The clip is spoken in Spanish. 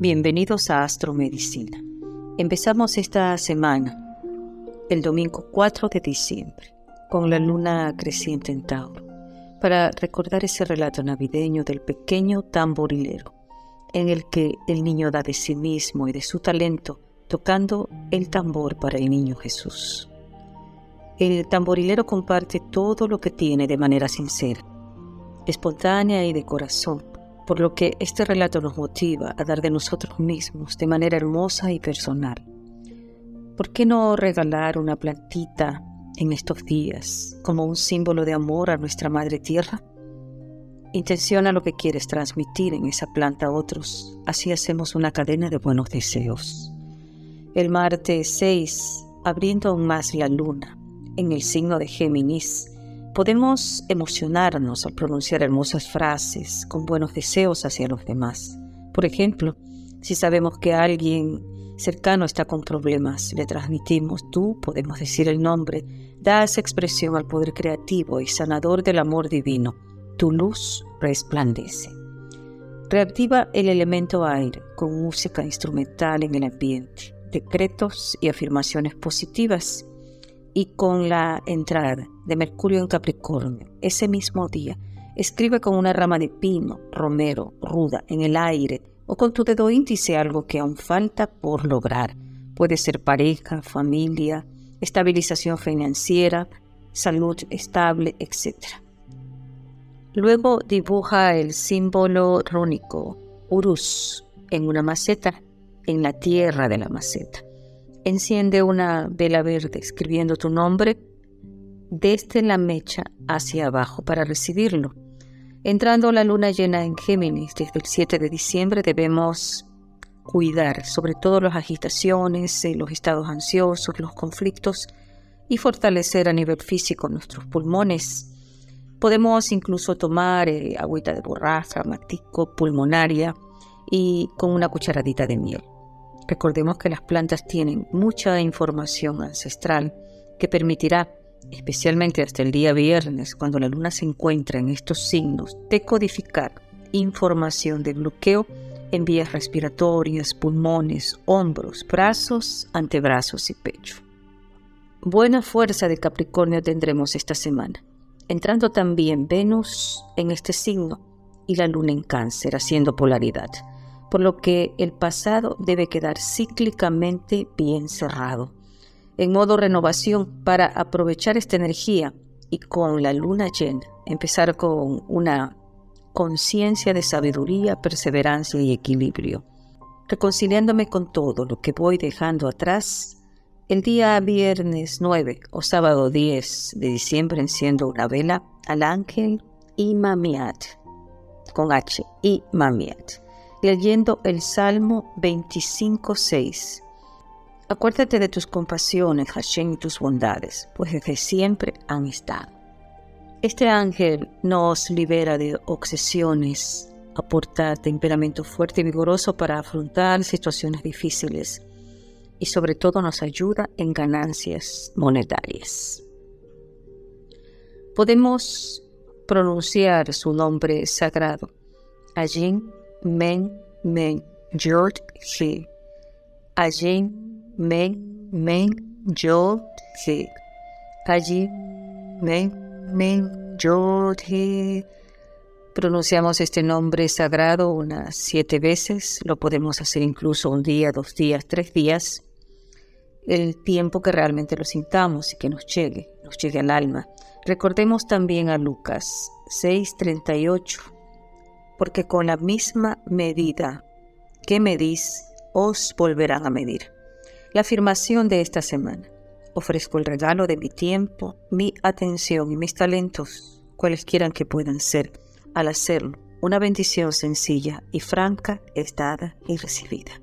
Bienvenidos a Astromedicina. Empezamos esta semana, el domingo 4 de diciembre, con la luna creciente en Tauro, para recordar ese relato navideño del pequeño tamborilero, en el que el niño da de sí mismo y de su talento tocando el tambor para el niño Jesús. El tamborilero comparte todo lo que tiene de manera sincera, espontánea y de corazón por lo que este relato nos motiva a dar de nosotros mismos de manera hermosa y personal. ¿Por qué no regalar una plantita en estos días como un símbolo de amor a nuestra Madre Tierra? Intenciona lo que quieres transmitir en esa planta a otros, así hacemos una cadena de buenos deseos. El martes 6, abriendo aún más la luna, en el signo de Géminis, Podemos emocionarnos al pronunciar hermosas frases con buenos deseos hacia los demás. Por ejemplo, si sabemos que alguien cercano está con problemas, le transmitimos tú, podemos decir el nombre, das expresión al poder creativo y sanador del amor divino. Tu luz resplandece. Reactiva el elemento aire con música instrumental en el ambiente, decretos y afirmaciones positivas y con la entrada de Mercurio en Capricornio, ese mismo día, escribe con una rama de pino, romero, ruda, en el aire o con tu dedo índice algo que aún falta por lograr. Puede ser pareja, familia, estabilización financiera, salud estable, etc. Luego dibuja el símbolo rúnico Urus en una maceta, en la tierra de la maceta. Enciende una vela verde escribiendo tu nombre desde la mecha hacia abajo para recibirlo. Entrando la luna llena en Géminis desde el 7 de diciembre debemos cuidar sobre todo las agitaciones, eh, los estados ansiosos, los conflictos y fortalecer a nivel físico nuestros pulmones. Podemos incluso tomar eh, agüita de borraja, matico, pulmonaria y con una cucharadita de miel. Recordemos que las plantas tienen mucha información ancestral que permitirá, especialmente hasta el día viernes, cuando la luna se encuentra en estos signos, decodificar información de bloqueo en vías respiratorias, pulmones, hombros, brazos, antebrazos y pecho. Buena fuerza de Capricornio tendremos esta semana, entrando también Venus en este signo y la luna en cáncer haciendo polaridad por lo que el pasado debe quedar cíclicamente bien cerrado, en modo renovación para aprovechar esta energía y con la luna llena empezar con una conciencia de sabiduría, perseverancia y equilibrio, reconciliándome con todo lo que voy dejando atrás. El día viernes 9 o sábado 10 de diciembre enciendo una vela al ángel Imamiat, con H, Imamiat leyendo el Salmo 25.6. Acuérdate de tus compasiones, Hashem, y tus bondades, pues desde siempre han estado. Este ángel nos libera de obsesiones, aporta temperamento fuerte y vigoroso para afrontar situaciones difíciles y sobre todo nos ayuda en ganancias monetarias. Podemos pronunciar su nombre sagrado, Allí men, men, jord, he. Allí, men, men, jord, he. Allí, men, men, jord, he. Pronunciamos este nombre sagrado unas siete veces, lo podemos hacer incluso un día, dos días, tres días, el tiempo que realmente lo sintamos y que nos llegue, nos llegue al alma. Recordemos también a Lucas 6:38 porque con la misma medida que medís, os volverán a medir. La afirmación de esta semana. Ofrezco el regalo de mi tiempo, mi atención y mis talentos, cualesquiera que puedan ser. Al hacerlo, una bendición sencilla y franca es dada y recibida.